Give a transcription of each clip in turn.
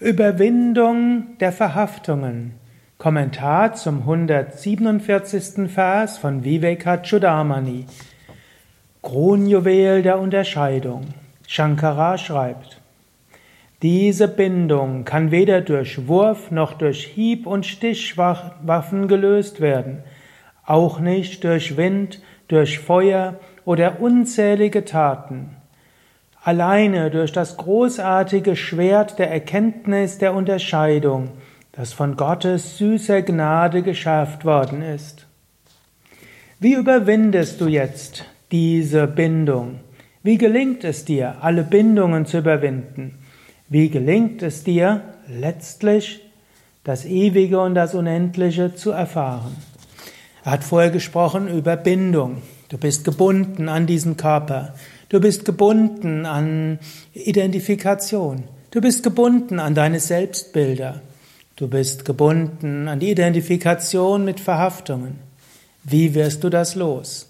Überwindung der Verhaftungen. Kommentar zum 147. Vers von Vivekachudamani. Kronjuwel der Unterscheidung. Shankara schreibt, diese Bindung kann weder durch Wurf noch durch Hieb- und Stichwaffen gelöst werden, auch nicht durch Wind, durch Feuer oder unzählige Taten. Alleine durch das großartige Schwert der Erkenntnis der Unterscheidung, das von Gottes süßer Gnade geschärft worden ist. Wie überwindest du jetzt diese Bindung? Wie gelingt es dir, alle Bindungen zu überwinden? Wie gelingt es dir, letztlich das Ewige und das Unendliche zu erfahren? Er hat vorher gesprochen über Bindung. Du bist gebunden an diesen Körper. Du bist gebunden an Identifikation. Du bist gebunden an deine Selbstbilder. Du bist gebunden an die Identifikation mit Verhaftungen. Wie wirst du das los?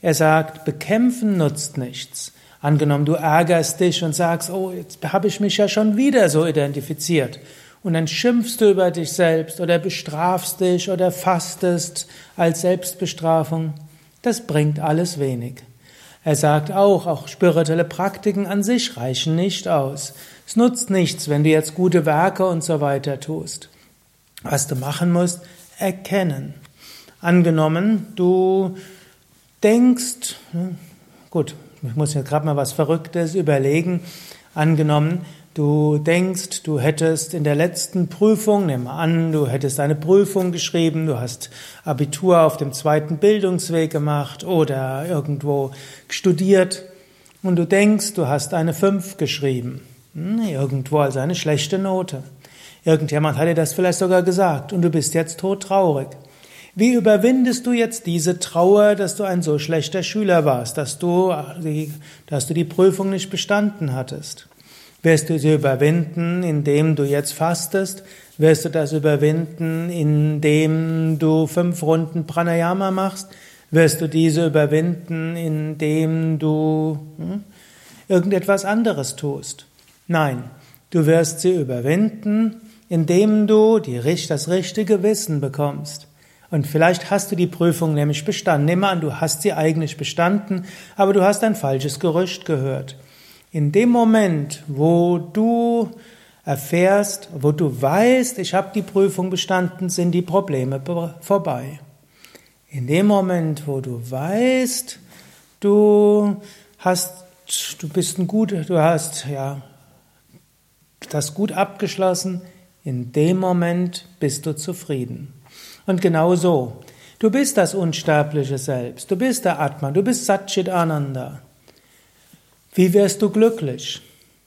Er sagt, bekämpfen nutzt nichts. Angenommen, du ärgerst dich und sagst, oh, jetzt habe ich mich ja schon wieder so identifiziert. Und dann schimpfst du über dich selbst oder bestrafst dich oder fastest als Selbstbestrafung. Das bringt alles wenig. Er sagt auch, auch spirituelle Praktiken an sich reichen nicht aus. Es nutzt nichts, wenn du jetzt gute Werke und so weiter tust. Was du machen musst, erkennen. Angenommen, du denkst, hm, gut, ich muss jetzt gerade mal was Verrücktes überlegen. Angenommen, du denkst, du hättest in der letzten Prüfung, nimm an, du hättest eine Prüfung geschrieben, du hast Abitur auf dem zweiten Bildungsweg gemacht oder irgendwo studiert und du denkst, du hast eine 5 geschrieben. Hm, irgendwo also eine schlechte Note. Irgendjemand hat dir das vielleicht sogar gesagt und du bist jetzt todtraurig. Wie überwindest du jetzt diese Trauer, dass du ein so schlechter Schüler warst, dass du, dass du die Prüfung nicht bestanden hattest? Wirst du sie überwinden, indem du jetzt fastest? Wirst du das überwinden, indem du fünf Runden Pranayama machst? Wirst du diese überwinden, indem du hm, irgendetwas anderes tust? Nein, du wirst sie überwinden, indem du die, das richtige Wissen bekommst. Und vielleicht hast du die Prüfung nämlich bestanden. Nimm an, du hast sie eigentlich bestanden, aber du hast ein falsches Gerücht gehört. In dem Moment, wo du erfährst, wo du weißt, ich habe die Prüfung bestanden, sind die Probleme vorbei. In dem Moment, wo du weißt, du hast, du bist ein gut, du hast ja das gut abgeschlossen, in dem Moment bist du zufrieden. Und genau so. Du bist das unsterbliche Selbst. Du bist der Atman. Du bist Satchit Ananda. Wie wirst du glücklich?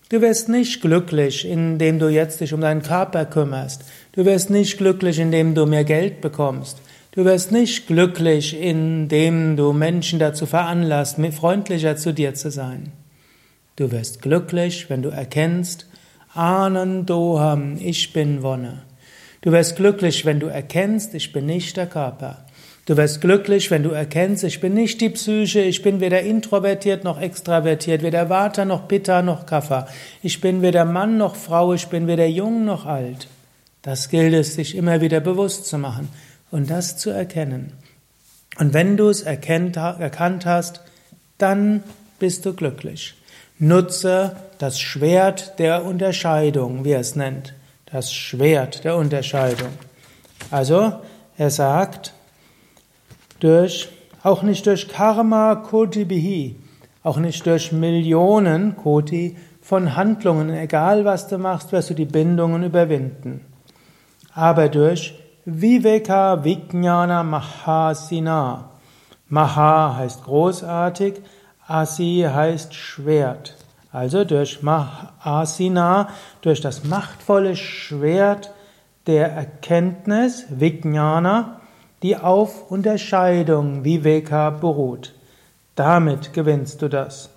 Du wirst nicht glücklich, indem du jetzt dich um deinen Körper kümmerst. Du wirst nicht glücklich, indem du mehr Geld bekommst. Du wirst nicht glücklich, indem du Menschen dazu veranlasst, freundlicher zu dir zu sein. Du wirst glücklich, wenn du erkennst, Anandoham, ich bin Wonne. Du wirst glücklich, wenn du erkennst, ich bin nicht der Körper. Du wirst glücklich, wenn du erkennst, ich bin nicht die Psyche, ich bin weder introvertiert noch extravertiert, weder Vata noch Pitta noch Kapha. Ich bin weder Mann noch Frau, ich bin weder jung noch alt. Das gilt es, sich immer wieder bewusst zu machen und das zu erkennen. Und wenn du es erkennt, erkannt hast, dann bist du glücklich. Nutze das Schwert der Unterscheidung, wie er es nennt das Schwert der Unterscheidung. Also, er sagt, durch, auch nicht durch Karma Koti Bihi, auch nicht durch Millionen Koti von Handlungen, egal was du machst, wirst du die Bindungen überwinden. Aber durch Viveka Vijnana Mahasina. Maha heißt großartig, Asi heißt Schwert. Also durch Asina, durch das machtvolle Schwert der Erkenntnis, Vijnana, die auf Unterscheidung, Viveka, beruht. Damit gewinnst du das.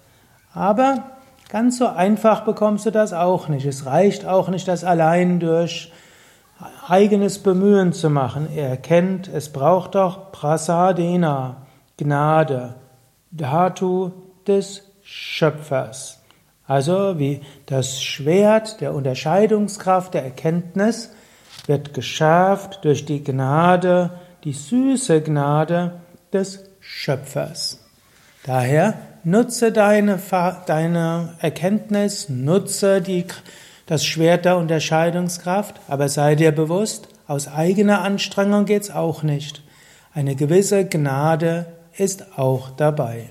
Aber ganz so einfach bekommst du das auch nicht. Es reicht auch nicht, das allein durch eigenes Bemühen zu machen. Er erkennt, es braucht doch Prasadena, Gnade, Dhatu des Schöpfers. Also wie das Schwert der Unterscheidungskraft der Erkenntnis wird geschärft durch die Gnade, die süße Gnade des Schöpfers. Daher nutze deine, deine Erkenntnis, nutze die, das Schwert der Unterscheidungskraft, aber sei dir bewusst, aus eigener Anstrengung geht's auch nicht. Eine gewisse Gnade ist auch dabei.